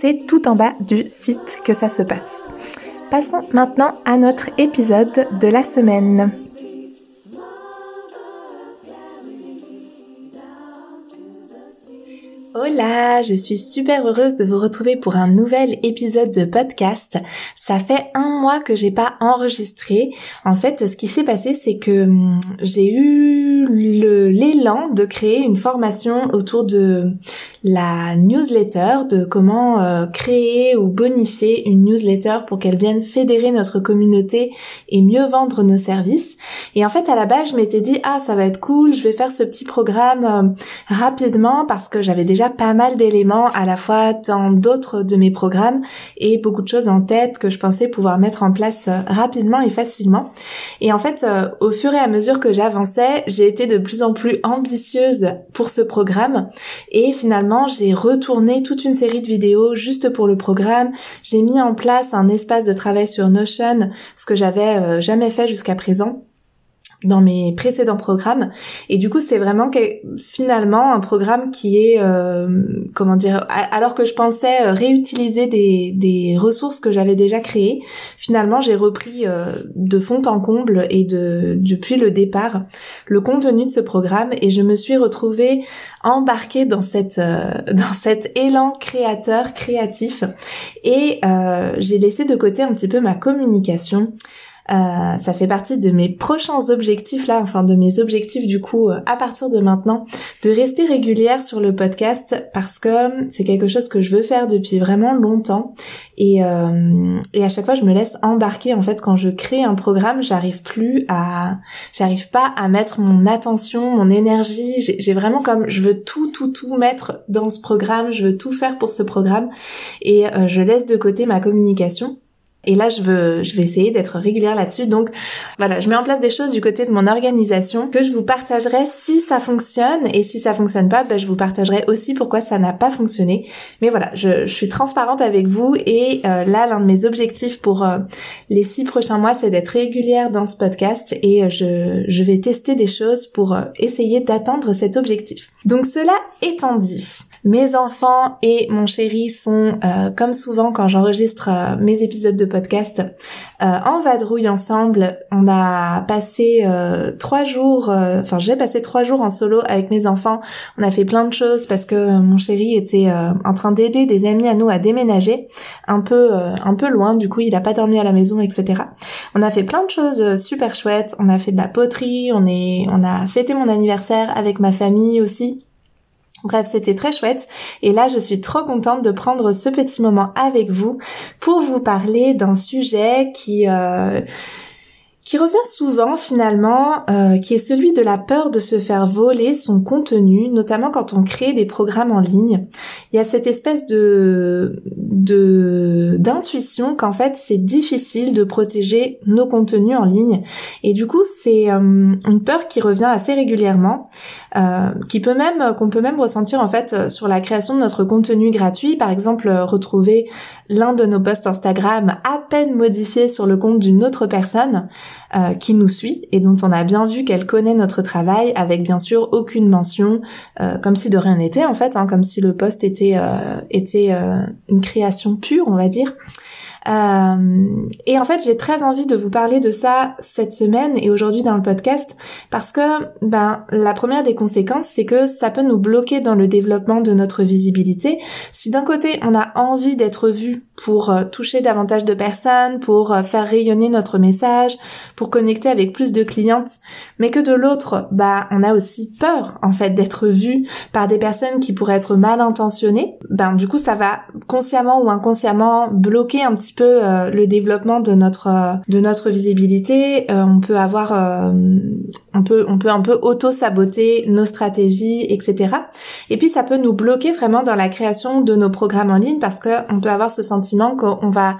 c'est tout en bas du site que ça se passe. Passons maintenant à notre épisode de la semaine. Hola, je suis super heureuse de vous retrouver pour un nouvel épisode de podcast. Ça fait un mois que j'ai pas enregistré. En fait, ce qui s'est passé, c'est que hum, j'ai eu l'élan de créer une formation autour de la newsletter, de comment euh, créer ou bonifier une newsletter pour qu'elle vienne fédérer notre communauté et mieux vendre nos services. Et en fait, à la base, je m'étais dit, ah, ça va être cool, je vais faire ce petit programme euh, rapidement parce que j'avais déjà pas mal d'éléments à la fois dans d'autres de mes programmes et beaucoup de choses en tête que je pensais pouvoir mettre en place euh, rapidement et facilement. Et en fait, au fur et à mesure que j'avançais, j'ai de plus en plus ambitieuse pour ce programme et finalement, j'ai retourné toute une série de vidéos juste pour le programme. J'ai mis en place un espace de travail sur Notion, ce que j'avais euh, jamais fait jusqu'à présent dans mes précédents programmes. Et du coup c'est vraiment finalement un programme qui est euh, comment dire alors que je pensais euh, réutiliser des, des ressources que j'avais déjà créées finalement j'ai repris euh, de fond en comble et de depuis le départ le contenu de ce programme. Et je me suis retrouvée embarquée dans cette dans cet élan créateur créatif. Et j'ai laissé de côté un petit peu ma communication euh, ça fait partie de mes prochains objectifs là, enfin de mes objectifs du coup euh, à partir de maintenant, de rester régulière sur le podcast parce que c'est quelque chose que je veux faire depuis vraiment longtemps. Et, euh, et à chaque fois je me laisse embarquer en fait quand je crée un programme, j'arrive plus à, j'arrive pas à mettre mon attention, mon énergie, j'ai vraiment comme je veux tout tout tout mettre dans ce programme, je veux tout faire pour ce programme. Et je laisse de côté ma communication. Et là, je veux, je vais essayer d'être régulière là-dessus. Donc, voilà, je mets en place des choses du côté de mon organisation que je vous partagerai si ça fonctionne. Et si ça fonctionne pas, ben, je vous partagerai aussi pourquoi ça n'a pas fonctionné. Mais voilà, je, je suis transparente avec vous. Et euh, là, l'un de mes objectifs pour euh, les six prochains mois, c'est d'être régulière dans ce podcast. Et euh, je, je vais tester des choses pour essayer d'atteindre cet objectif. Donc, cela étant dit, mes enfants et mon chéri sont, euh, comme souvent quand j'enregistre euh, mes épisodes de podcast, euh, en vadrouille ensemble. On a passé trois jours, enfin j'ai passé trois jours en solo avec mes enfants. On a fait plein de choses parce que mon chéri était en train d'aider des amis à nous à déménager un peu, un peu loin. Du coup, il a pas dormi à la maison, etc. On a fait plein de choses super chouettes. On a fait de la poterie. On est, on a fêté mon anniversaire avec ma famille aussi. Bref, c'était très chouette. Et là, je suis trop contente de prendre ce petit moment avec vous pour vous parler d'un sujet qui... Euh, qui revient souvent finalement, euh, qui est celui de la peur de se faire voler son contenu, notamment quand on crée des programmes en ligne. Il y a cette espèce de de d'intuition qu'en fait c'est difficile de protéger nos contenus en ligne, et du coup c'est euh, une peur qui revient assez régulièrement, euh, qui peut même qu'on peut même ressentir en fait sur la création de notre contenu gratuit, par exemple retrouver l'un de nos posts Instagram à peine modifié sur le compte d'une autre personne euh, qui nous suit et dont on a bien vu qu'elle connaît notre travail avec bien sûr aucune mention, euh, comme si de rien n'était en fait, hein, comme si le post était euh, était une création pure, on va dire. Euh, et en fait, j'ai très envie de vous parler de ça cette semaine et aujourd'hui dans le podcast parce que ben la première des conséquences, c'est que ça peut nous bloquer dans le développement de notre visibilité. Si d'un côté, on a envie d'être vu pour euh, toucher davantage de personnes, pour euh, faire rayonner notre message, pour connecter avec plus de clientes, mais que de l'autre, bah on a aussi peur en fait d'être vu par des personnes qui pourraient être mal intentionnées, ben du coup ça va consciemment ou inconsciemment bloquer un petit peu euh, le développement de notre de notre visibilité. on peut avoir, on peut on peut un peu auto saboter nos stratégies, etc. Et puis ça peut nous bloquer vraiment dans la création de nos programmes en ligne parce que on peut avoir ce sentiment qu'on va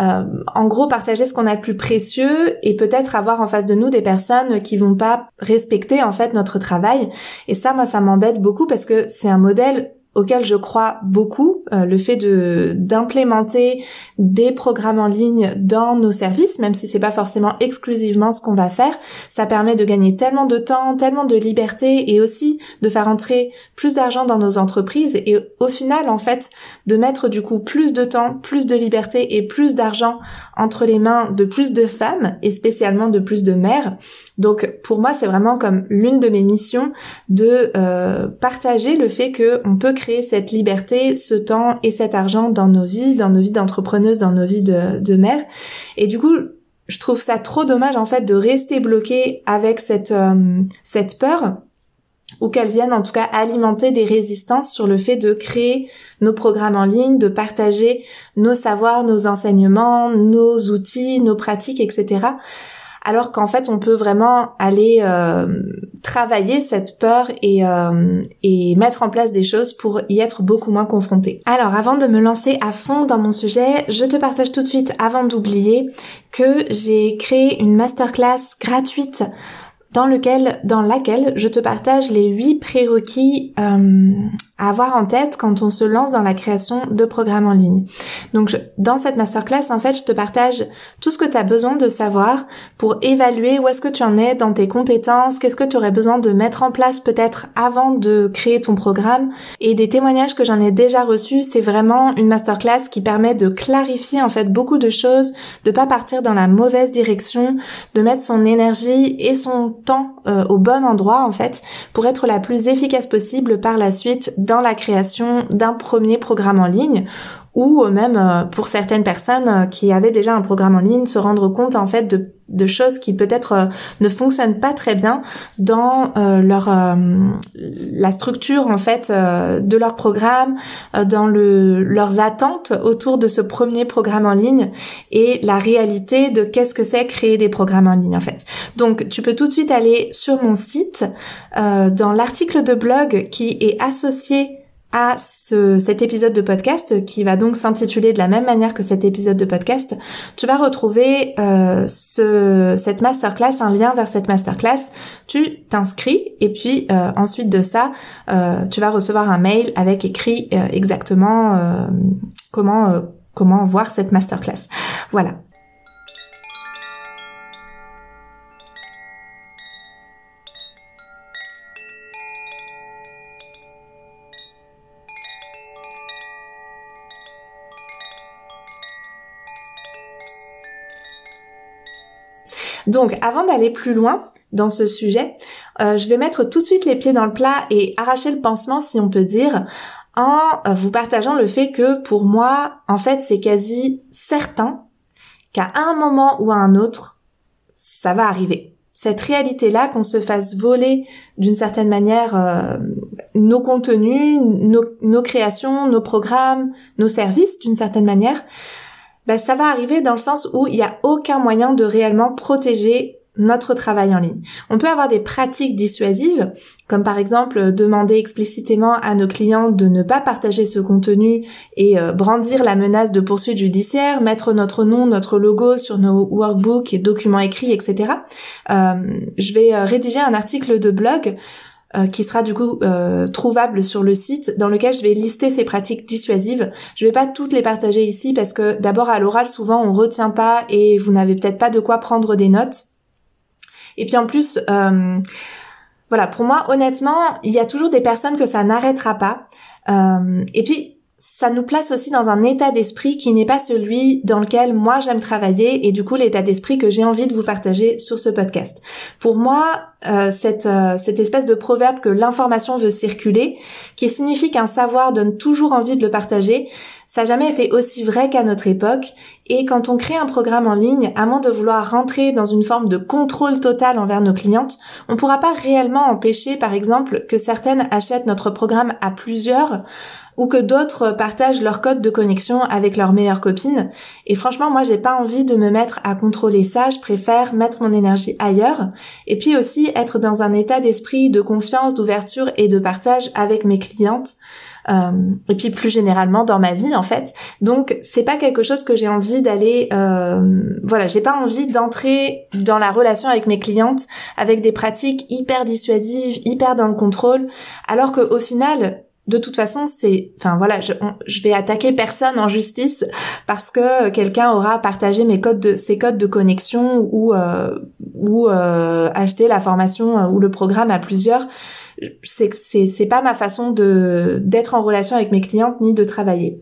euh, en gros partager ce qu'on a de plus précieux et peut-être avoir en face de nous des personnes qui vont pas respecter en fait notre travail et ça moi ça m'embête beaucoup parce que c'est un modèle auquel je crois beaucoup, euh, le fait de d'implémenter des programmes en ligne dans nos services, même si c'est pas forcément exclusivement ce qu'on va faire, ça permet de gagner tellement de temps, tellement de liberté et aussi de faire entrer plus d'argent dans nos entreprises et au final en fait de mettre du coup plus de temps, plus de liberté et plus d'argent entre les mains de plus de femmes et spécialement de plus de mères. Donc pour moi c'est vraiment comme l'une de mes missions de euh, partager le fait que on peut créer cette liberté, ce temps et cet argent dans nos vies, dans nos vies d'entrepreneuses, dans nos vies de, mères. Et du coup, je trouve ça trop dommage en fait de rester bloqué avec cette euh, cette peur ou qu'elle vienne en tout cas alimenter des résistances sur le fait de créer nos programmes en ligne, de partager nos savoirs, nos enseignements, nos outils, nos pratiques, etc alors qu'en fait on peut vraiment aller euh, travailler cette peur et, euh, et mettre en place des choses pour y être beaucoup moins confronté. Alors avant de me lancer à fond dans mon sujet, je te partage tout de suite avant d'oublier que j'ai créé une masterclass gratuite dans lequel, dans laquelle je te partage les huit prérequis euh, à avoir en tête quand on se lance dans la création de programmes en ligne. Donc dans cette masterclass, en fait, je te partage tout ce que tu as besoin de savoir pour évaluer où est-ce que tu en es dans tes compétences, qu'est-ce que tu aurais besoin de mettre en place peut-être avant de créer ton programme et des témoignages que j'en ai déjà reçus, c'est vraiment une masterclass qui permet de clarifier en fait beaucoup de choses, de pas partir dans la mauvaise direction, de mettre son énergie et son temps euh, au bon endroit en fait pour être la plus efficace possible par la suite dans la création d'un premier programme en ligne ou même euh, pour certaines personnes euh, qui avaient déjà un programme en ligne se rendre compte en fait de, de choses qui peut-être euh, ne fonctionnent pas très bien dans leur la structure en fait de leur programme dans le leurs attentes autour de ce premier programme en ligne et la réalité de qu'est-ce que c'est créer des programmes en ligne en fait. Donc tu peux tout de suite aller sur mon site dans l'article de blog qui est associé à ce, cet épisode de podcast qui va donc s'intituler de la même manière que cet épisode de podcast, tu vas retrouver euh, ce, cette masterclass, un lien vers cette masterclass. Tu t'inscris et puis euh, ensuite de ça, euh, tu vas recevoir un mail avec écrit exactement comment comment voir cette masterclass. Voilà. Donc, avant d'aller plus loin dans ce sujet, euh, je vais mettre tout de suite les pieds dans le plat et arracher le pansement, si on peut dire, en euh, vous partageant le fait que pour moi, en fait, c'est quasi certain qu'à un moment ou à un autre, ça va arriver. Cette réalité-là, qu'on se fasse voler d'une certaine manière euh, nos contenus, nos, nos créations, nos programmes, nos services d'une certaine manière, ben, ça va arriver dans le sens où il n'y a aucun moyen de réellement protéger notre travail en ligne. On peut avoir des pratiques dissuasives, comme par exemple demander explicitement à nos clients de ne pas partager ce contenu et euh, brandir la menace de poursuite judiciaire, mettre notre nom, notre logo sur nos workbooks et documents écrits, etc. Euh, je vais euh, rédiger un article de blog euh, qui sera du coup euh, trouvable sur le site dans lequel je vais lister ces pratiques dissuasives. Je vais pas toutes les partager ici parce que d'abord à l'oral souvent on retient pas et vous n'avez peut-être pas de quoi prendre des notes. Et puis en plus euh, voilà, pour moi honnêtement, il y a toujours des personnes que ça n'arrêtera pas. et puis ça nous place aussi dans un état d'esprit qui n'est pas celui dans lequel moi j'aime travailler et du coup l'état d'esprit que j'ai envie de vous partager sur ce podcast. Pour moi, euh, cette, euh, cette espèce de proverbe que l'information veut circuler, qui signifie qu'un savoir donne toujours envie de le partager, ça n'a jamais été aussi vrai qu'à notre époque. Et quand on crée un programme en ligne, à moins de vouloir rentrer dans une forme de contrôle total envers nos clientes, on ne pourra pas réellement empêcher, par exemple, que certaines achètent notre programme à plusieurs ou que d'autres partagent leur code de connexion avec leurs meilleures copines. Et franchement, moi, j'ai pas envie de me mettre à contrôler ça. Je préfère mettre mon énergie ailleurs. Et puis aussi être dans un état d'esprit de confiance, d'ouverture et de partage avec mes clientes. Euh, et puis plus généralement dans ma vie en fait. Donc c'est pas quelque chose que j'ai envie d'aller, euh, voilà, j'ai pas envie d'entrer dans la relation avec mes clientes avec des pratiques hyper dissuasives, hyper dans le contrôle, alors que au final de toute façon, c'est, enfin voilà, je, vais attaquer personne en justice parce que quelqu'un aura partagé mes codes de, ses codes de connexion ou euh, ou euh, acheté la formation euh, ou le programme à plusieurs. C'est c'est c'est pas ma façon de d'être en relation avec mes clientes ni de travailler.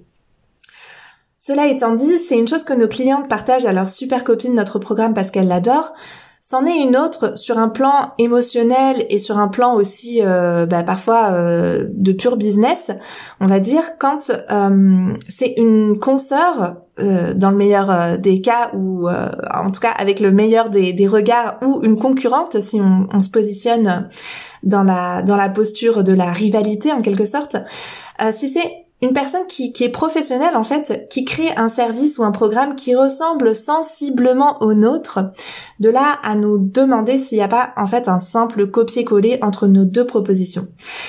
Cela étant dit, c'est une chose que nos clientes partagent à leur super copine notre programme parce qu'elles l'adorent. C'en est une autre sur un plan émotionnel et sur un plan aussi euh, bah, parfois euh, de pur business, on va dire, quand euh, c'est une consoeur, dans le meilleur des cas, ou en tout cas avec le meilleur des, des regards, ou une concurrente, si on, on, se positionne dans la, dans la posture de la rivalité en quelque sorte, si c'est une personne qui, est professionnelle en fait, qui crée un service ou un programme qui ressemble sensiblement au nôtre, de là à nous demander s'il n'y a pas en fait un simple copier-coller entre nos deux propositions.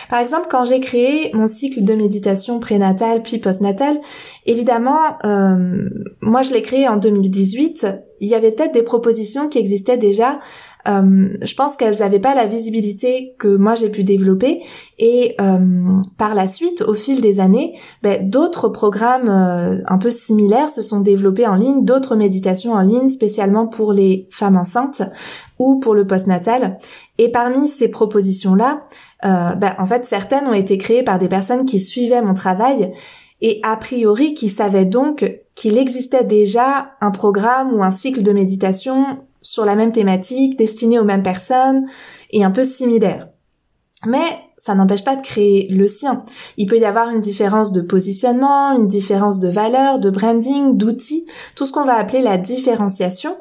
Par exemple, quand j'ai créé mon cycle de méditation prénatal puis postnatal, évidemment, euh, moi je l'ai créé en 2018, il y avait peut-être des propositions qui existaient déjà euh, je pense qu'elles n'avaient pas la visibilité que moi j'ai pu développer. Et euh, par la suite au fil des années ben, d'autres programmes euh, un peu similaires se sont développés en ligne d'autres méditations en ligne spécialement pour les femmes enceintes ou pour le postnatal. Et parmi ces propositions là ben, en fait certaines ont été créées par des personnes qui suivaient mon travail et a priori qui savaient donc qu'il existait déjà un programme ou un cycle de méditation sur la même thématique, destiné aux mêmes personnes et un peu similaire. Mais ça n'empêche pas de créer le sien. Il peut y avoir une différence de positionnement, une différence de valeur, de branding, d'outils, tout ce qu'on va appeler la différenciation.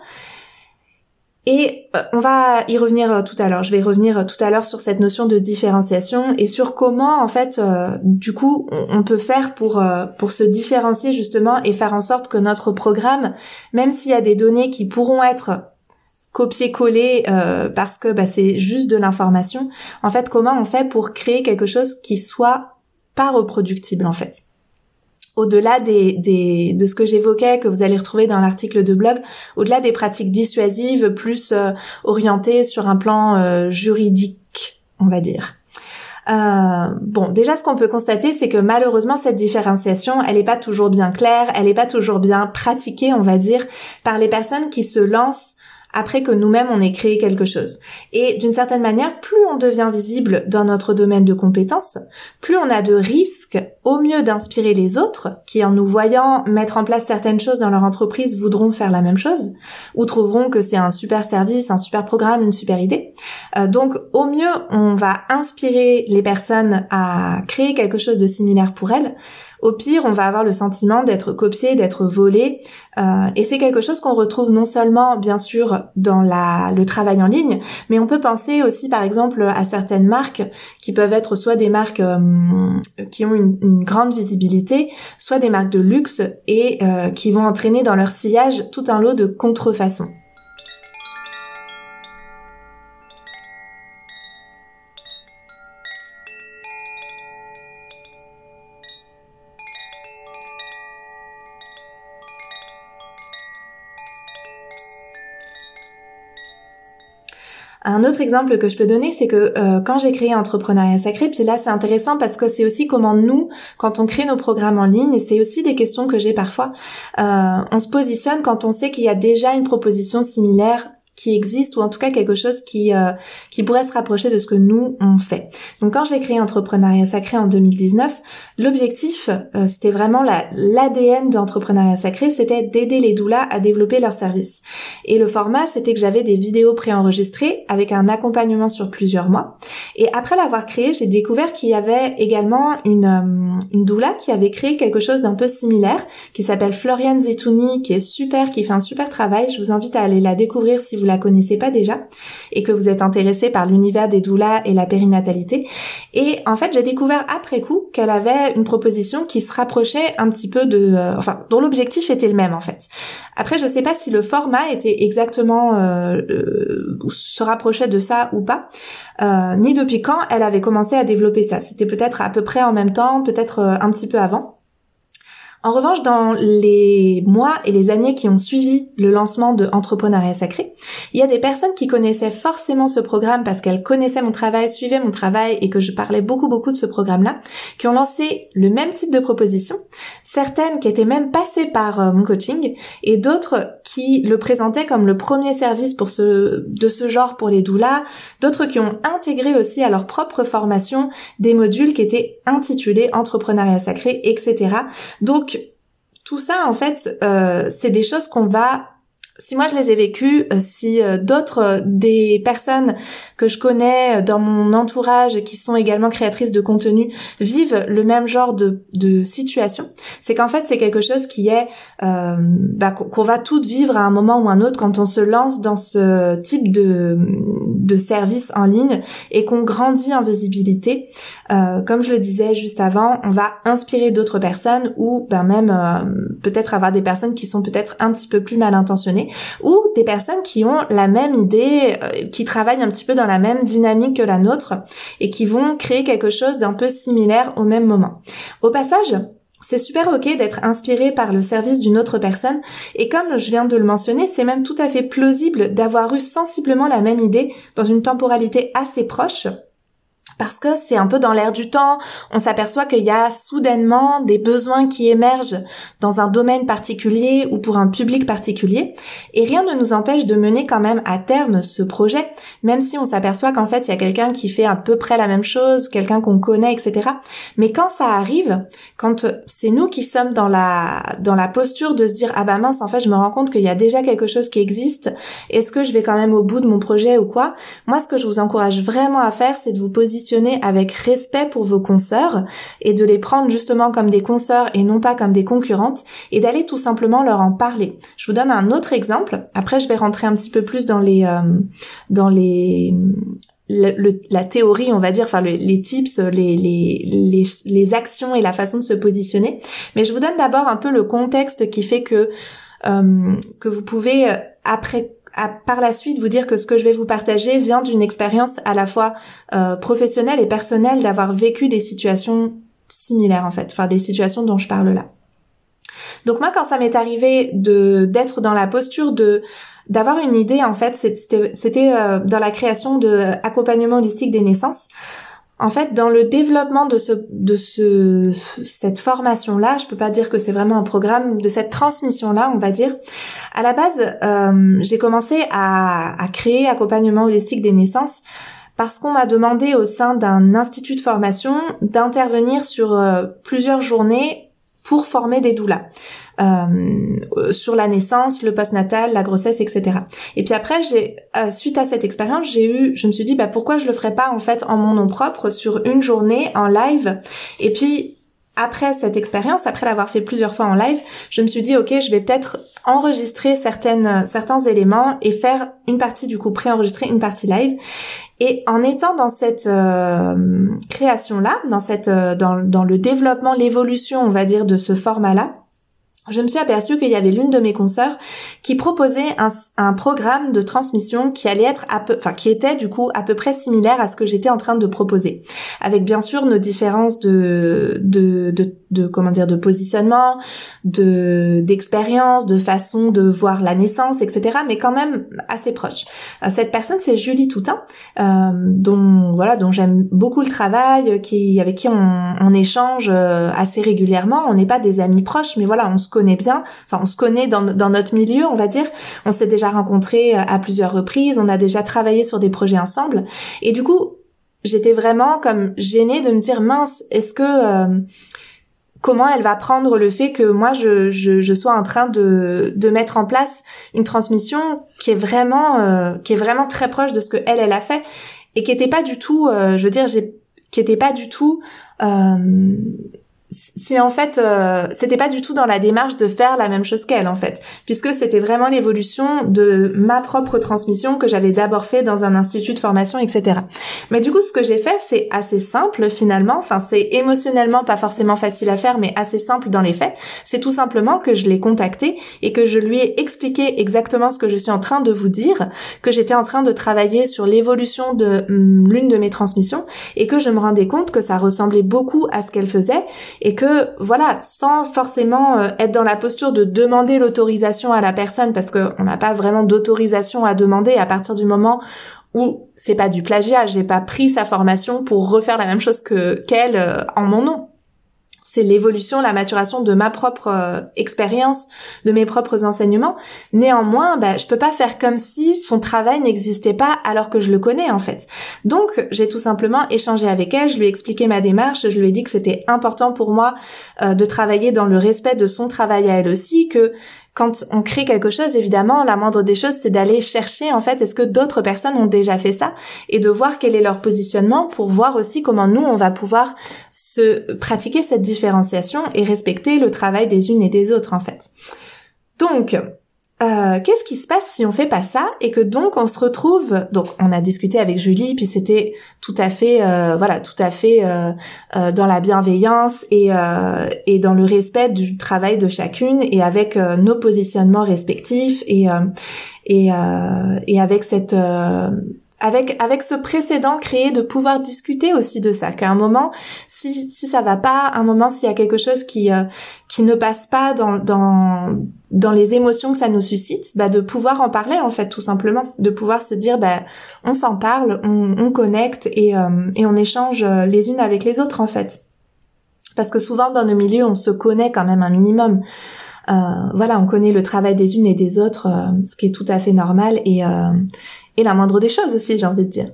Et euh, on va y revenir euh, tout à l'heure. Je vais revenir euh, tout à l'heure sur cette notion de différenciation et sur comment, en fait, du coup, on, peut faire pour pour se différencier justement et faire en sorte que notre programme, même s'il y a des données qui pourront être copier-coller euh, parce que bah, c'est juste de l'information. En fait, comment on fait pour créer quelque chose qui soit pas reproductible en fait? Au-delà des, de ce que j'évoquais, que vous allez retrouver dans l'article de blog, au-delà des pratiques dissuasives plus euh, orientées sur un plan euh, juridique, on va dire. Bon, déjà, ce qu'on peut constater, c'est que malheureusement, cette différenciation, elle n'est pas toujours bien claire, elle n'est pas toujours bien pratiquée, on va dire, par les personnes qui se lancent après que nous-mêmes on ait créé quelque chose. Et d'une certaine manière, plus on devient visible dans notre domaine de compétences, plus on a de risques au mieux d'inspirer les autres qui en nous voyant mettre en place certaines choses dans leur entreprise voudront faire la même chose ou trouveront que c'est un super service, un super programme, une super idée. Euh, donc au mieux, on va inspirer les personnes à créer quelque chose de similaire pour elles au pire, on va avoir le sentiment d'être copié, d'être volé. Euh, et c'est quelque chose qu'on retrouve non seulement, bien sûr, dans le travail en ligne, mais on peut penser aussi, par exemple, à certaines marques qui peuvent être soit des marques euh, qui ont une, grande visibilité, soit des marques de luxe et euh, qui vont entraîner dans leur sillage tout un lot de contrefaçons. Un autre exemple que je peux donner, c'est que euh, quand j'ai créé Entrepreneuriat Sacré, puis là c'est intéressant parce que c'est aussi comment nous, quand on crée nos programmes en ligne, et c'est aussi des questions que j'ai parfois, euh, on se positionne quand on sait qu'il y a déjà une proposition similaire qui existe ou en tout cas quelque chose qui euh, qui pourrait se rapprocher de ce que nous on fait. Donc quand j'ai créé Entrepreneuriat Sacré en 2019, l'objectif euh, c'était vraiment la l'ADN d'Entrepreneuriat Sacré, c'était d'aider les doulas à développer leur service. Et le format c'était que j'avais des vidéos préenregistrées avec un accompagnement sur plusieurs mois. Et après l'avoir créé, j'ai découvert qu'il y avait également une euh, une doula qui avait créé quelque chose d'un peu similaire qui s'appelle Floriane Zetouni qui est super qui fait un super travail. Je vous invite à aller la découvrir si vous connaissez pas déjà et que vous êtes intéressé par l'univers des doulas et la périnatalité. Et en fait, j'ai découvert après coup qu'elle avait une proposition qui se rapprochait un petit peu de, euh, enfin, dont l'objectif était le même en fait. Après, je sais pas si le format était exactement euh, euh se rapprochait de ça ou pas, euh, ni depuis quand elle avait commencé à développer ça. C'était peut-être à peu près en même temps, peut-être un petit peu avant. En revanche, dans les mois et les années qui ont suivi le lancement de Entrepreneuriat Sacré, il y a des personnes qui connaissaient forcément ce programme parce qu'elles connaissaient mon travail, suivaient mon travail et que je parlais beaucoup beaucoup de ce programme-là, qui ont lancé le même type de proposition, certaines qui étaient même passées par euh, mon coaching et d'autres qui le présentaient comme le premier service pour ce, de ce genre pour les doulas, d'autres qui ont intégré aussi à leur propre formation des modules qui étaient intitulés Entrepreneuriat Sacré, etc. Donc tout ça, en fait, euh, c'est des choses qu'on va si moi je les ai vécues, euh, si euh, d'autres euh, des personnes que je connais dans mon entourage qui sont également créatrices de contenu vivent le même genre de, de situation, c'est qu'en fait c'est quelque chose qui est bah, qu'on va toutes vivre à un moment ou un autre quand on se lance dans ce type de, de service en ligne et qu'on grandit en visibilité. comme je le disais juste avant, on va inspirer d'autres personnes ou ben même peut-être avoir des personnes qui sont peut-être un petit peu plus mal intentionnées ou des personnes qui ont la même idée, euh, qui travaillent un petit peu dans la même dynamique que la nôtre et qui vont créer quelque chose d'un peu similaire au même moment. Au passage, c'est super ok d'être inspiré par le service d'une autre personne et comme je viens de le mentionner, c'est même tout à fait plausible d'avoir eu sensiblement la même idée dans une temporalité assez proche parce que c'est un peu dans l'air du temps, on s'aperçoit qu'il y a soudainement des besoins qui émergent dans un domaine particulier ou pour un public particulier, et rien ne nous empêche de mener quand même à terme ce projet, même si on s'aperçoit qu'en fait il y a quelqu'un qui fait à peu près la même chose, quelqu'un qu'on connaît, etc. Mais quand ça arrive, quand c'est nous qui sommes dans la dans la posture de se dire ah bah mince en fait je me rends compte qu'il y a déjà quelque chose qui existe, est-ce que je vais quand même au bout de mon projet ou quoi? Moi ce que je vous encourage vraiment à faire c'est de vous positionner avec respect pour vos consoeurs et de les prendre justement comme des consoeurs et non pas comme des concurrentes et d'aller tout simplement leur en parler. Je vous donne un autre exemple. Après, je vais rentrer un petit peu plus dans les euh, dans les la théorie, on va dire, enfin les tips, les, les, les, actions et la façon de se positionner. Mais je vous donne d'abord un peu le contexte qui fait que euh, que vous pouvez euh, après par la suite vous dire que ce que je vais vous partager vient d'une expérience à la fois euh, professionnelle et personnelle d'avoir vécu des situations similaires en fait, enfin des situations dont je parle là. Donc moi quand ça m'est arrivé de d'être dans la posture de d'avoir une idée en fait, c'était euh, dans la création de accompagnement holistique des naissances en fait, dans le développement de ce, de ce, cette formation-là, je peux pas dire que c'est vraiment un programme de cette transmission-là, on va dire. À la base, euh, j'ai commencé à, à créer accompagnement holistique des naissances parce qu'on m'a demandé au sein d'un institut de formation d'intervenir sur euh, plusieurs journées pour former des doulas euh, sur la naissance, le postnatal, la grossesse, etc. Et puis après, j'ai euh, suite à cette expérience, j'ai eu, je me suis dit bah pourquoi je le ferais pas en fait en mon nom propre sur une journée en live? Et puis après cette expérience, après l'avoir fait plusieurs fois en live, je me suis dit ok, je vais peut-être enregistrer certaines certains éléments et faire une partie du coup préenregistrer une partie live. Et en étant dans cette euh, création là, dans cette euh, dans le développement, l'évolution, on va dire de ce format là, je me suis aperçue qu'il y avait l'une de mes consoeurs qui proposait un, programme de transmission qui allait être enfin qui était du coup à peu près similaire à ce que j'étais en train de proposer, avec bien sûr nos différences de, de, de comment dire de positionnement, de d'expérience, de façon de voir la naissance, etc. Mais quand même assez proche. Euh, cette personne, c'est Julie Toutin, euh, dont voilà, dont j'aime beaucoup le travail, qui avec qui on, on échange euh, assez régulièrement. On n'est pas des amis proches, mais voilà, on se connaît bien. Enfin, on se connaît dans, dans notre milieu, on va dire. On s'est déjà rencontrés à plusieurs reprises. On a déjà travaillé sur des projets ensemble. Et du coup, j'étais vraiment comme gênée de me dire mince, est-ce que comment elle va prendre le fait que moi je, je, sois en train de, de mettre en place une transmission qui est vraiment euh, qui est vraiment très proche de ce que elle elle a fait et qui était pas du tout euh, je veux dire j'ai qui était pas du tout euh, si en fait euh, c'était pas du tout dans la démarche de faire la même chose qu'elle en fait. Puisque c'était vraiment l'évolution de ma propre transmission que j'avais d'abord fait dans un institut de formation etc mais du coup ce que j'ai fait c'est assez simple finalement. Enfin c'est émotionnellement pas forcément facile à faire mais assez simple dans les faits. C'est tout simplement que je l'ai contacté et que je lui ai expliqué exactement ce que je suis en train de vous dire que j'étais en train de travailler sur l'évolution de hum, l'une de mes transmissions et que je me rendais compte que ça ressemblait beaucoup à ce qu'elle faisait et que voilà, sans forcément euh, être dans la posture de demander l'autorisation à la personne parce qu'on n'a pas vraiment d'autorisation à demander à partir du moment où c'est pas du plagiat, j'ai pas pris sa formation pour refaire la même chose que qu'elle euh, en mon nom c'est l'évolution, la maturation de ma propre euh, expérience, de mes propres enseignements. Néanmoins, bah, je peux pas faire comme si son travail n'existait pas alors que je le connais en fait. Donc, j'ai tout simplement échangé avec elle, je lui ai expliqué ma démarche, je lui ai dit que c'était important pour moi euh, de travailler dans le respect de son travail à elle aussi, que quand on crée quelque chose, évidemment, la moindre des choses, c'est d'aller chercher, en fait, est-ce que d'autres personnes ont déjà fait ça? Et de voir quel est leur positionnement pour voir aussi comment nous, on va pouvoir se pratiquer cette différenciation et respecter le travail des unes et des autres, en fait. Donc, euh, qu'est-ce qui se passe si on fait pas ça et que donc on se retrouve donc on a discuté avec Julie puis c'était tout à fait euh, voilà tout à fait euh, dans la bienveillance et et dans le respect du travail de chacune et avec nos positionnements respectifs et et et avec cette avec avec ce précédent créé de pouvoir discuter aussi de ça qu'à un moment si si ça va pas un moment s'il y a quelque chose qui euh, qui ne passe pas dans dans dans les émotions que ça nous suscite bah de pouvoir en parler en fait tout simplement. De pouvoir se dire bah on s'en parle on, on connecte et euh, et on échange les unes avec les autres en fait parce que souvent dans nos milieux on se connaît quand même un minimum euh, voilà, on connaît le travail des unes et des autres, ce qui est tout à fait normal et et la moindre des choses aussi, j'ai envie de dire.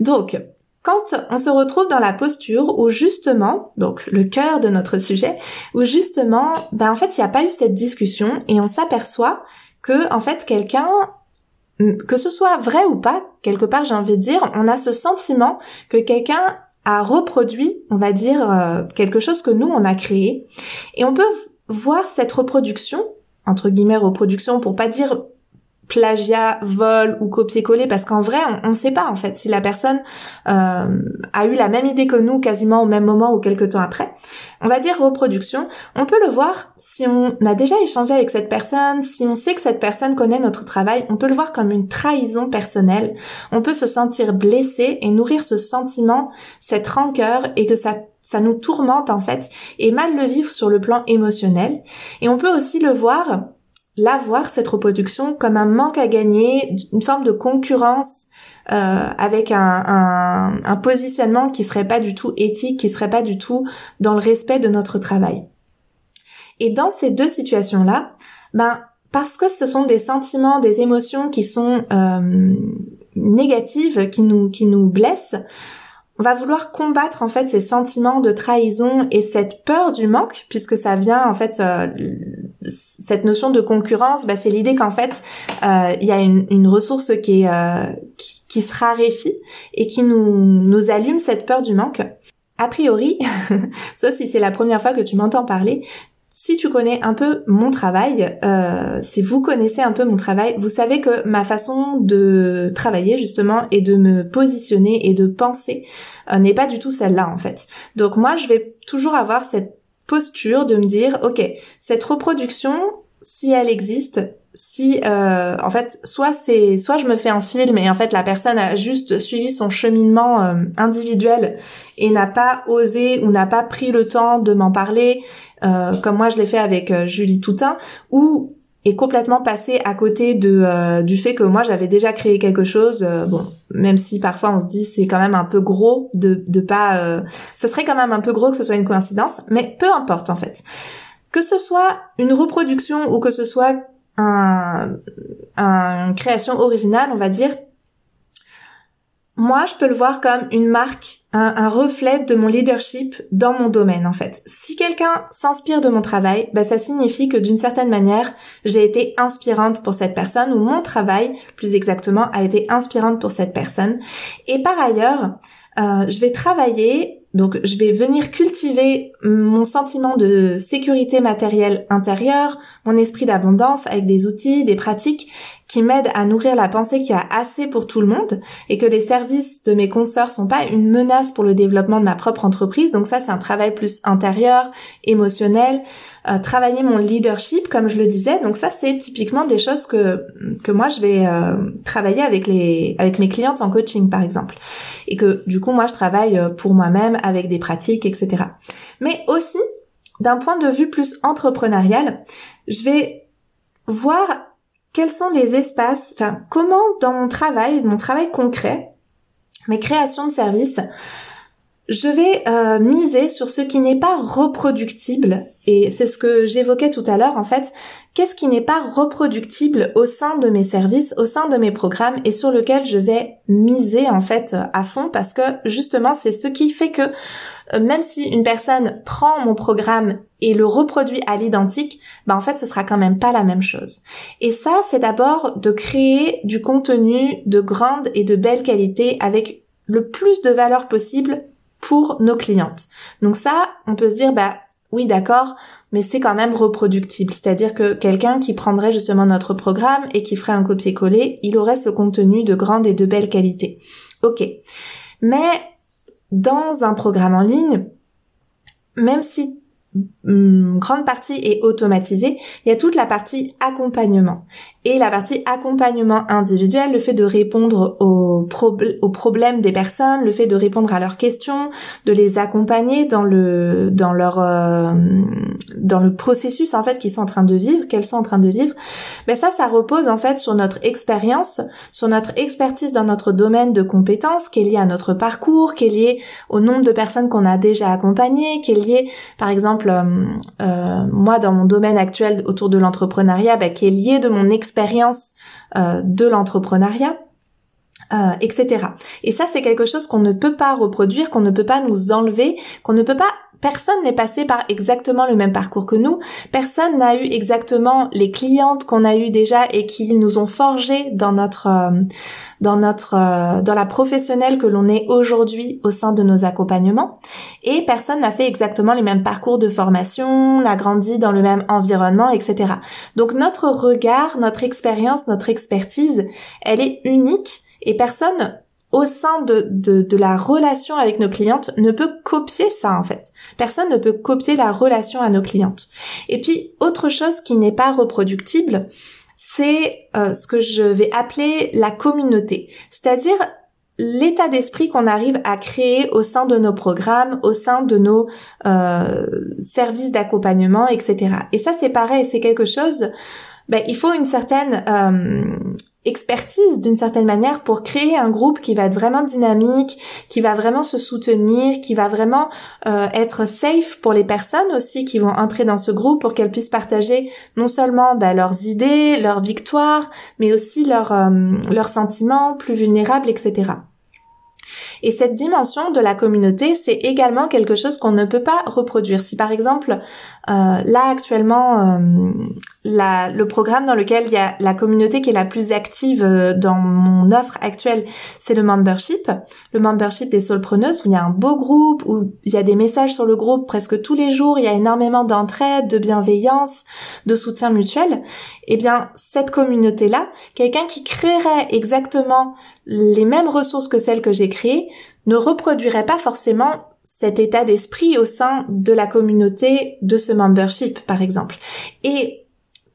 Donc, quand on se retrouve dans la posture où justement, donc le cœur de notre sujet, où justement, ben en fait, il n'y a pas eu cette discussion et on s'aperçoit que en fait quelqu'un que ce soit vrai ou pas, quelque part j'ai envie de dire, on a ce sentiment que quelqu'un reproduit, on va dire, euh, quelque chose que nous on a créé. Et on peut voir cette reproduction, entre guillemets reproduction, pour pas dire plagiat, vol ou copier-coller parce qu'en vrai on ne sait pas en fait si la personne euh, a eu la même idée que nous quasiment au même moment ou quelque temps après. On va dire reproduction. On peut le voir si on a déjà échangé avec cette personne, si on sait que cette personne connaît notre travail, on peut le voir comme une trahison personnelle. On peut se sentir blessé et nourrir ce sentiment, cette rancœur et que ça ça nous tourmente en fait et mal le vivre sur le plan émotionnel. Et on peut aussi le voir l'avoir cette reproduction comme un manque à gagner, une forme de concurrence euh, avec un, un, positionnement qui serait pas du tout éthique, qui serait pas du tout dans le respect de notre travail. Et dans ces deux situations-là, ben parce que ce sont des sentiments, des émotions qui sont euh, négatives, qui nous qui nous blessent, on va vouloir combattre en fait ces sentiments de trahison et cette peur du manque puisque ça vient en fait euh, cette notion de concurrence bah, c'est l'idée qu'en fait euh, il y a une, une ressource qui est euh, qui, qui, se raréfie et qui nous nous allume cette peur du manque. A priori, sauf si c'est la première fois que tu m'entends parler, si tu connais un peu mon travail, euh, si vous connaissez un peu mon travail, vous savez que ma façon de travailler justement et de me positionner et de penser euh, n'est pas du tout celle-là en fait. Donc moi, je vais toujours avoir cette posture de me dire, ok, cette reproduction, si elle existe, si euh, en fait soit c'est soit je me fais un film et en fait la personne a juste suivi son cheminement euh, individuel et n'a pas osé ou n'a pas pris le temps de m'en parler euh, comme moi je l'ai fait avec Julie Toutin ou est complètement passé à côté de du fait que moi j'avais déjà créé quelque chose bon même si parfois on se dit c'est quand même un peu gros de de pas ce serait quand même un peu gros que ce soit une coïncidence mais peu importe en fait. Que ce soit une reproduction ou que ce soit un, création originale, on va dire, moi, je peux le voir comme une marque, un, reflet de mon leadership dans mon domaine, en fait. Si quelqu'un s'inspire de mon travail, bah, ça signifie que d'une certaine manière, j'ai été inspirante pour cette personne, ou mon travail, plus exactement, a été inspirante pour cette personne. Et par ailleurs, euh, je vais travailler donc je vais venir cultiver mon sentiment de sécurité matérielle intérieure, mon esprit d'abondance avec des outils, des pratiques qui m'aident à nourrir la pensée qu'il y a assez pour tout le monde et que les services de mes consoeurs sont pas une menace pour le développement de ma propre entreprise. Donc ça c'est un travail plus intérieur, émotionnel, euh, travailler mon leadership comme je le disais. Donc ça c'est typiquement des choses que que moi je vais euh, travailler avec les avec mes clientes en coaching par exemple. Et que du coup moi je travaille euh, pour moi-même avec des pratiques etc. Mais aussi d'un point de vue plus entrepreneurial, je vais voir quels sont les espaces, enfin comment dans mon travail, mon travail concret, mes créations de services, je vais euh, miser sur ce qui n'est pas reproductible et c'est ce que j'évoquais tout à l'heure en fait. Qu'est-ce qui n'est pas reproductible au sein de mes services, au sein de mes programmes et sur lequel je vais miser en fait à fond? Parce que justement c'est ce qui fait que euh, même si une personne prend mon programme et le reproduit à l'identique, bah en fait ce sera quand même pas la même chose. Et ça c'est d'abord de créer du contenu de grande et de belle qualité avec le plus de valeur possible nos clientes. Donc ça, on peut se dire, bah oui, d'accord, mais c'est quand même reproductible. C'est-à-dire que quelqu'un qui prendrait justement notre programme et qui ferait un copier-coller, il aurait ce contenu de grande et de belle qualité. Ok. Mais dans un programme en ligne, même si grande partie est automatisée, il y a toute la partie accompagnement. Et la partie accompagnement individuel, le fait de répondre aux, aux problèmes des personnes, le fait de répondre à leurs questions, de les accompagner dans le dans leur euh, dans le processus en fait qu'ils sont en train de vivre, qu'elles sont en train de vivre, ben ça ça repose en fait sur notre expérience, sur notre expertise dans notre domaine de compétences qui est lié à notre parcours, qui est lié au nombre de personnes qu'on a déjà accompagnées, qui est lié par exemple euh, euh, moi dans mon domaine actuel autour de l'entrepreneuriat, ben, qui est lié de mon expérience euh, de l'entrepreneuriat. etc. Et ça, c'est quelque chose qu'on ne peut pas reproduire, qu'on ne peut pas nous enlever, qu'on ne peut pas personne n'est passé par exactement le même parcours que nous. Personne n'a eu exactement les clientes qu'on a eues déjà et qui nous ont forgé dans notre euh, dans notre euh, dans la professionnelle que l'on est aujourd'hui au sein de nos accompagnements. Et personne n'a fait exactement les mêmes parcours de formation, n'a grandi dans le même environnement, etc. Donc notre regard, notre expérience, notre expertise, elle est unique et personne au sein de, de, la relation avec nos clientes ne peut copier ça en fait. Personne ne peut copier la relation à nos clientes. Et puis autre chose qui n'est pas reproductible, c'est euh, ce que je vais appeler la communauté, c'est-à-dire l'état d'esprit qu'on arrive à créer au sein de nos programmes, au sein de nos euh, services d'accompagnement, etc. Et ça c'est pareil, c'est quelque chose. Ben, il faut une certaine euh, expertise d'une certaine manière pour créer un groupe qui va être vraiment dynamique, qui va vraiment se soutenir, qui va vraiment euh, être safe pour les personnes aussi qui vont entrer dans ce groupe pour qu'elles puissent partager non seulement bah, leurs idées, leurs victoires, mais aussi leurs, euh, leurs sentiments plus vulnérables, etc. Et cette dimension de la communauté, c'est également quelque chose qu'on ne peut pas reproduire. Si par exemple, euh, là actuellement, euh, la, le programme dans lequel il y a la communauté qui est la plus active euh, dans mon offre actuelle, c'est le membership, le membership des solopreneuses où il y a un beau groupe, où il y a des messages sur le groupe presque tous les jours, il y a énormément d'entraide, de bienveillance, de soutien mutuel. Eh bien, cette communauté-là, quelqu'un qui créerait exactement les mêmes ressources que celles que j'ai créées, ne reproduirait pas forcément cet état d'esprit au sein de la communauté de ce membership, par exemple. Et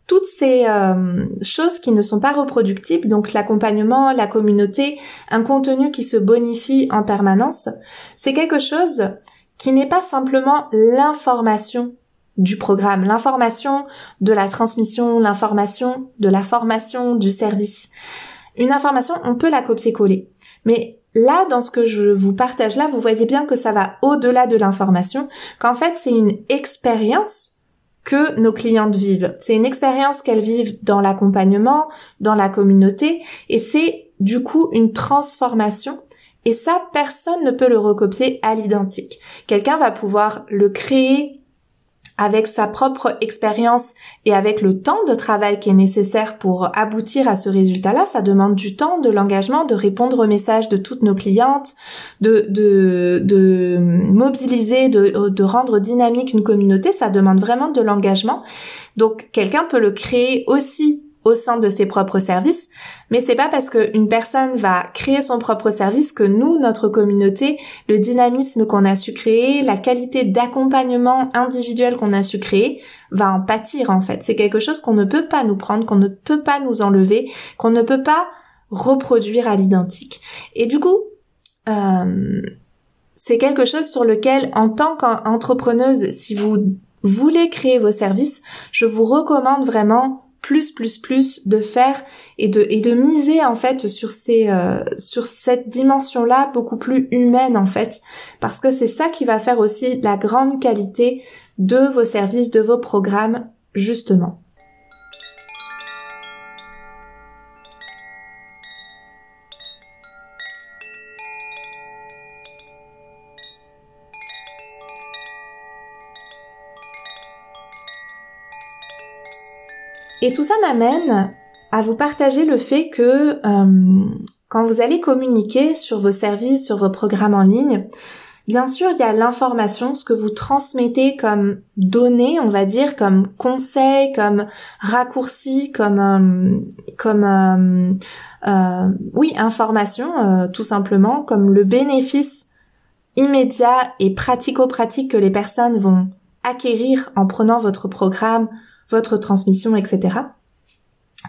toutes ces euh, choses qui ne sont pas reproductibles, donc l'accompagnement, la communauté, un contenu qui se bonifie en permanence, c'est quelque chose qui n'est pas simplement l'information du programme, l'information de la transmission, l'information de la formation, du service. Une information, on peut la copier-coller. Mais là, dans ce que je vous partage là, vous voyez bien que ça va au-delà de l'information, qu'en fait, c'est une expérience que nos clientes vivent. C'est une expérience qu'elles vivent dans l'accompagnement, dans la communauté, et c'est du coup une transformation et ça, personne ne peut le recopier à l'identique. Quelqu'un va pouvoir le créer avec sa propre expérience et avec le temps de travail qui est nécessaire pour aboutir à ce résultat-là, ça demande du temps, de l'engagement, de répondre aux messages de toutes nos clientes, de, de, de mobiliser, de, de rendre dynamique une communauté, ça demande vraiment de l'engagement. Donc quelqu'un peut le créer aussi au sein de ses propres services, mais c'est pas parce qu'une personne va créer son propre service que nous, notre communauté, le dynamisme qu'on a su créer, la qualité d'accompagnement individuel qu'on a su créer, va en pâtir en fait. C'est quelque chose qu'on ne peut pas nous prendre, qu'on ne peut pas nous enlever, qu'on ne peut pas reproduire à l'identique. Et du coup, euh, c'est quelque chose sur lequel, en tant qu'entrepreneuse, si vous voulez créer vos services, je vous recommande vraiment plus plus plus de faire et de et de miser en fait sur ces euh, sur cette dimension là beaucoup plus humaine en fait. Parce que c'est ça qui va faire aussi la grande qualité de vos services de vos programmes justement Et tout ça m'amène à vous partager le fait que euh, quand vous allez communiquer sur vos services, sur vos programmes en ligne, bien sûr, il y a l'information, ce que vous transmettez comme données, on va dire, comme conseils, comme raccourcis, comme euh, comme euh, oui, information, tout simplement, comme le bénéfice immédiat et pratico-pratique que les personnes vont acquérir en prenant votre programme votre transmission, etc.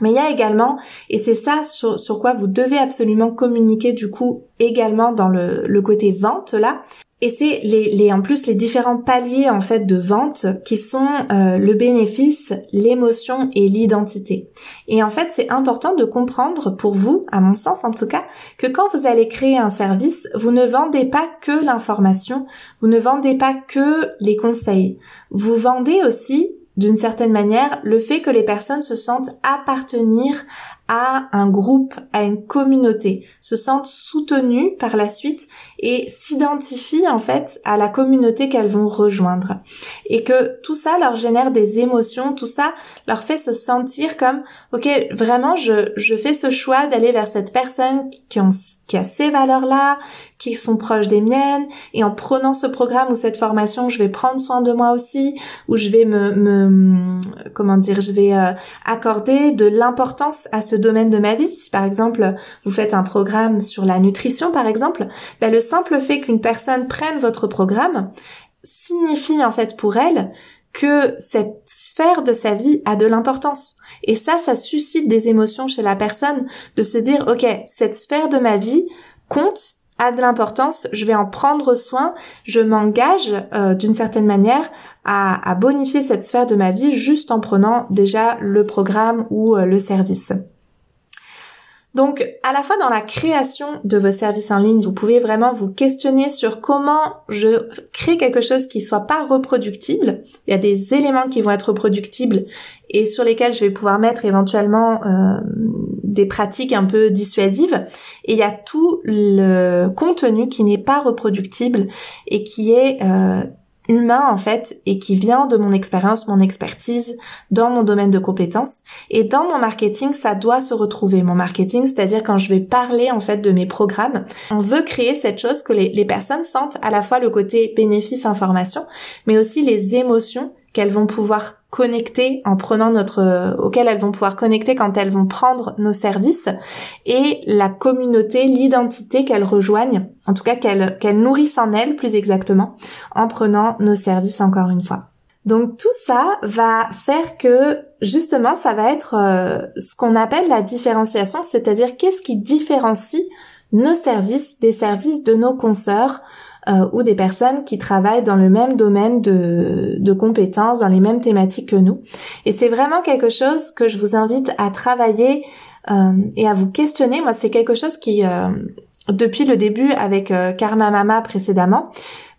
Mais il y a également, et c'est ça sur, quoi vous devez absolument communiquer du coup également dans le, le côté vente là, et c'est les, les, en plus les différents paliers en fait de vente qui sont euh, le bénéfice, l'émotion et l'identité. Et en fait, c'est important de comprendre pour vous, à mon sens en tout cas, que quand vous allez créer un service, vous ne vendez pas que l'information, vous ne vendez pas que les conseils. Vous vendez aussi d'une certaine manière le fait que les personnes se sentent appartenir à un groupe, à une communauté, se sentent soutenues par la suite et s'identifient en fait à la communauté qu'elles vont rejoindre. Et que tout ça leur génère des émotions, tout ça leur fait se sentir comme, ok, vraiment je, je fais ce choix d'aller vers cette personne qui, a ces valeurs-là, qui sont proches des miennes, et en prenant ce programme ou cette formation, je vais prendre soin de moi aussi, ou je vais me, me comment dire, je vais euh, accorder de l'importance à ce domaine de ma vie. Si par exemple vous faites un programme sur la nutrition par exemple, ben, le simple fait qu'une personne prenne votre programme signifie en fait pour elle que cette sphère de sa vie a de l'importance. Et ça, ça suscite des émotions chez la personne de se dire, ok, cette sphère de ma vie compte, a de l'importance, je vais en prendre soin, je m'engage euh, d'une certaine manière à, à, bonifier cette sphère de ma vie juste en prenant déjà le programme ou euh, le service. Donc, à la fois dans la création de vos services en ligne, vous pouvez vraiment vous questionner sur comment je crée quelque chose qui soit pas reproductible. Il y a des éléments qui vont être reproductibles et sur lesquels je vais pouvoir mettre éventuellement euh, des pratiques un peu dissuasives. Et il y a tout le contenu qui n'est pas reproductible et qui est euh, humain en fait et qui vient de mon expérience, mon expertise dans mon domaine de compétences. Et dans mon marketing, ça doit se retrouver. Mon marketing, c'est-à-dire quand je vais parler en fait de mes programmes, on veut créer cette chose que les, les personnes sentent à la fois le côté bénéfice information, mais aussi les émotions qu'elles vont pouvoir connecter en prenant notre euh, auquel elles vont pouvoir connecter quand elles vont prendre nos services et la communauté, l'identité qu'elles rejoignent, en tout cas qu'elles qu'elles nourrissent en elles plus exactement en prenant nos services encore une fois. Donc tout ça va faire que justement ça va être euh, ce qu'on appelle la différenciation, c'est-à-dire qu'est-ce qui différencie nos services des services de nos consoeurs euh, ou des personnes qui travaillent dans le même domaine de, de compétences, dans les mêmes thématiques que nous. Et c'est vraiment quelque chose que je vous invite à travailler euh, et à vous questionner. Moi, c'est quelque chose qui, euh, depuis le début avec Karma Mama précédemment,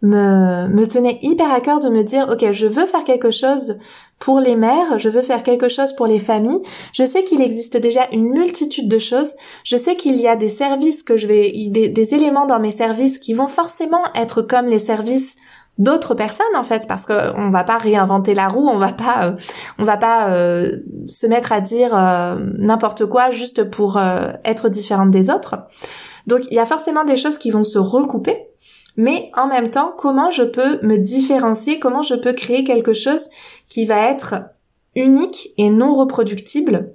me, me tenait hyper à cœur de me dire, ok, je veux faire quelque chose pour les mères, je veux faire quelque chose pour les familles. Je sais qu'il existe déjà une multitude de choses. Je sais qu'il y a des services que je vais, des, des éléments dans mes services qui vont forcément être comme les services d'autres personnes en fait parce que on va pas réinventer la roue on va pas euh, on va pas euh, se mettre à dire n'importe quoi juste pour être différente des autres donc il y a forcément des choses qui vont se recouper, mais en même temps, comment je peux me différencier, comment je peux créer quelque chose qui va être unique et non reproductible?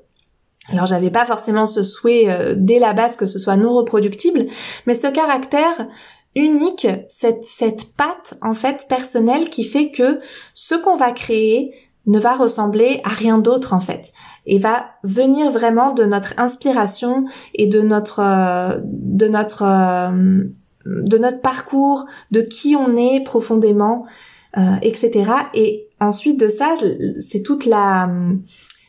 Alors j'avais pas forcément ce souhait euh, dès la base que ce soit non reproductible, mais ce caractère unique, cette, cette patte en fait personnelle qui fait que ce qu'on va créer ne va ressembler à rien d'autre en fait et va venir vraiment de notre inspiration et de notre euh, de notre euh, de notre parcours, de qui on est profondément, euh, etc. Et ensuite de ça, c'est toute la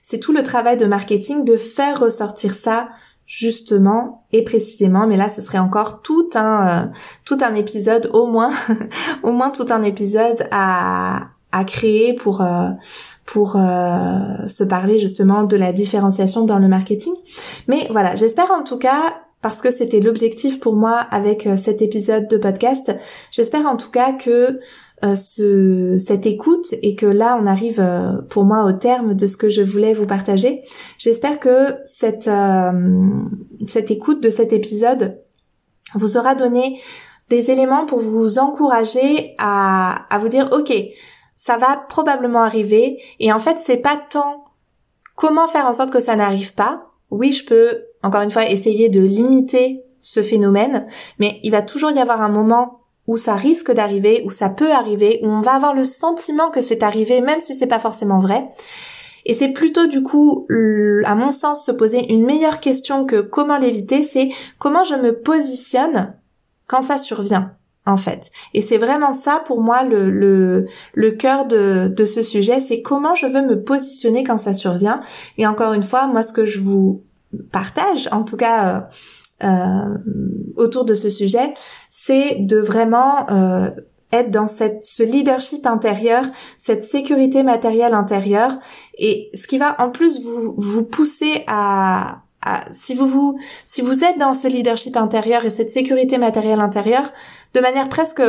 c'est tout le travail de marketing de faire ressortir ça justement et précisément mais là ce serait encore tout un tout un épisode au moins au moins tout un épisode à à créer pour euh, pour euh, se parler justement de la différenciation dans le marketing. Mais voilà, j'espère en tout cas parce que c'était l'objectif pour moi avec euh, cet épisode de podcast, j'espère en tout cas que ce, cette écoute et que là on arrive pour moi au terme de ce que je voulais vous partager. J'espère que cette cette écoute de cet épisode vous aura donné des éléments pour vous encourager à, à vous dire ok ça va probablement arriver et en fait c'est pas tant comment faire en sorte que ça n'arrive pas. Oui, je peux encore une fois essayer de limiter ce phénomène, mais il va toujours y avoir un moment où ça risque d'arriver, où ça peut arriver, où on va avoir le sentiment que c'est arrivé même si c'est pas forcément vrai. Et c'est plutôt du coup, à mon sens, se poser une meilleure question que comment l'éviter, c'est comment je me positionne quand ça survient en fait. Et c'est vraiment ça pour moi le, cœur de ce sujet, c'est comment je veux me positionner quand ça survient. Et encore une fois, moi ce que je vous partage, en tout cas euh, euh, autour de ce sujet, c'est de vraiment euh, être dans cette, ce leadership intérieur, cette sécurité matérielle intérieure, et ce qui va en plus vous, vous pousser à, si vous vous si vous êtes dans ce leadership intérieur et cette sécurité matérielle intérieure de manière presque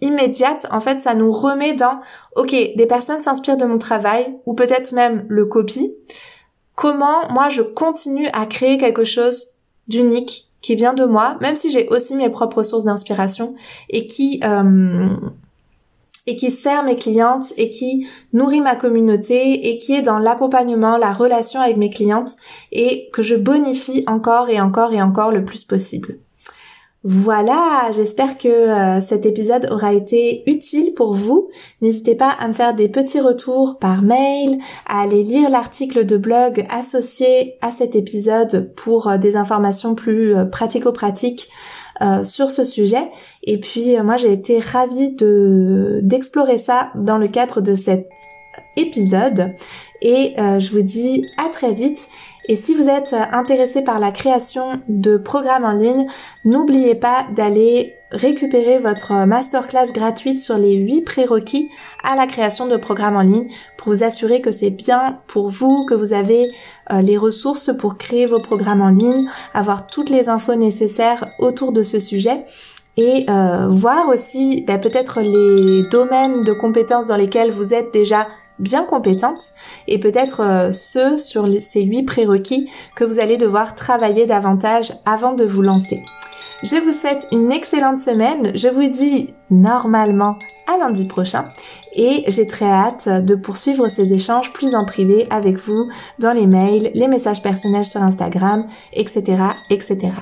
immédiate, en fait, ça nous remet dans OK, des personnes s'inspirent de mon travail ou peut-être même le copie. Comment moi je continue à créer quelque chose d'unique qui vient de moi, même si j'ai aussi mes propres sources d'inspiration et qui euh, et qui sert mes clientes et qui nourrit ma communauté et qui est dans l'accompagnement, la relation avec mes clientes et que je bonifie encore et encore et encore le plus possible. Voilà, j'espère que euh, cet épisode aura été utile pour vous. N'hésitez pas à me faire des petits retours par mail, à aller lire l'article de blog associé à cet épisode pour euh, des informations plus euh, pratico-pratiques sur ce sujet. Et puis moi j'ai été ravie de d'explorer ça dans le cadre de cet épisode. Et je vous dis à très vite et si vous êtes intéressé par la création de programmes en ligne, n'oubliez pas d'aller récupérer votre masterclass gratuite sur les 8 prérequis à la création de programmes en ligne pour vous assurer que c'est bien pour vous, que vous avez euh, les ressources pour créer vos programmes en ligne, avoir toutes les infos nécessaires autour de ce sujet. Et euh, voir aussi ben, peut-être les domaines de compétences dans lesquels vous êtes déjà bien compétente et peut-être euh, ceux sur ces huit prérequis que vous allez devoir travailler davantage avant de vous lancer. Je vous souhaite une excellente semaine. Je vous dis normalement à lundi prochain et j'ai très hâte de poursuivre ces échanges plus en privé avec vous dans les mails, les messages personnels sur Instagram, etc., etc.